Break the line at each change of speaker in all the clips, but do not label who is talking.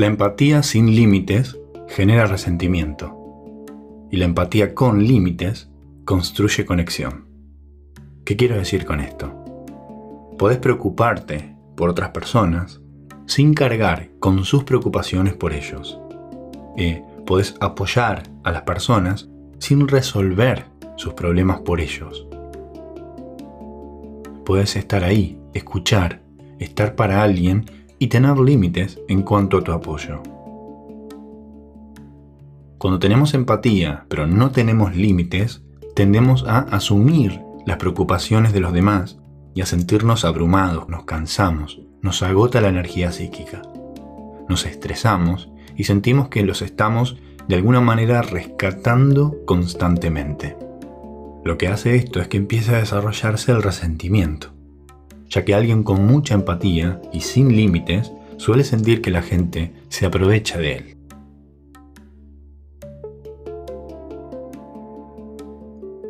La empatía sin límites genera resentimiento y la empatía con límites construye conexión. ¿Qué quiero decir con esto? Podés preocuparte por otras personas sin cargar con sus preocupaciones por ellos. Eh, podés apoyar a las personas sin resolver sus problemas por ellos. Podés estar ahí, escuchar, estar para alguien y tener límites en cuanto a tu apoyo. Cuando tenemos empatía pero no tenemos límites, tendemos a asumir las preocupaciones de los demás y a sentirnos abrumados, nos cansamos, nos agota la energía psíquica. Nos estresamos y sentimos que los estamos de alguna manera rescatando constantemente. Lo que hace esto es que empieza a desarrollarse el resentimiento, ya que alguien con mucha empatía y sin límites suele sentir que la gente se aprovecha de él.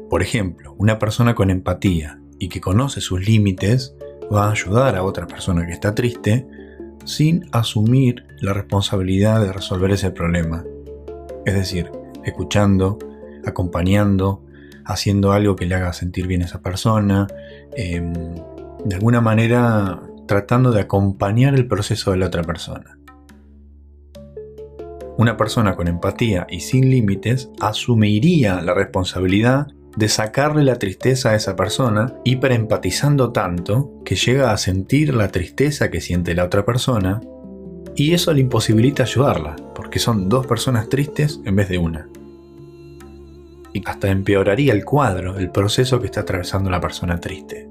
Por ejemplo, una persona con empatía y que conoce sus límites va a ayudar a otra persona que está triste sin asumir la responsabilidad de resolver ese problema. Es decir, escuchando, acompañando, haciendo algo que le haga sentir bien a esa persona, em, de alguna manera tratando de acompañar el proceso de la otra persona. Una persona con empatía y sin límites asumiría la responsabilidad de sacarle la tristeza a esa persona, hiperempatizando tanto que llega a sentir la tristeza que siente la otra persona y eso le imposibilita ayudarla, porque son dos personas tristes en vez de una. Y hasta empeoraría el cuadro, el proceso que está atravesando la persona triste.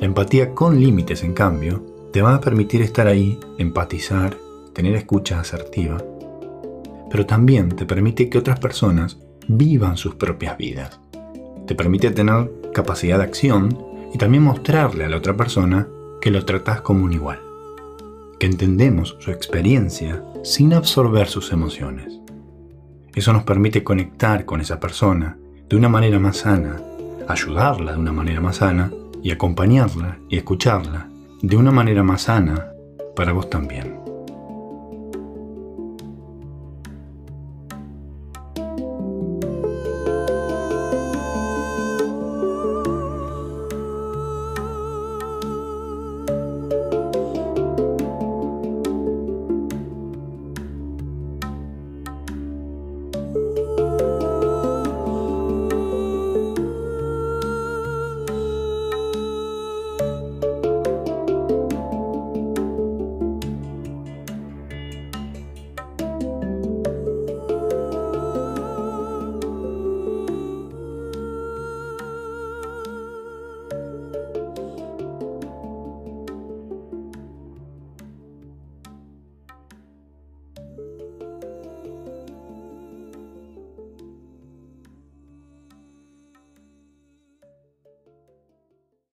La empatía con límites, en cambio, te va a permitir estar ahí, empatizar, tener escucha asertiva pero también te permite que otras personas vivan sus propias vidas. Te permite tener capacidad de acción y también mostrarle a la otra persona que lo tratas como un igual, que entendemos su experiencia sin absorber sus emociones. Eso nos permite conectar con esa persona de una manera más sana, ayudarla de una manera más sana y acompañarla y escucharla de una manera más sana para vos también.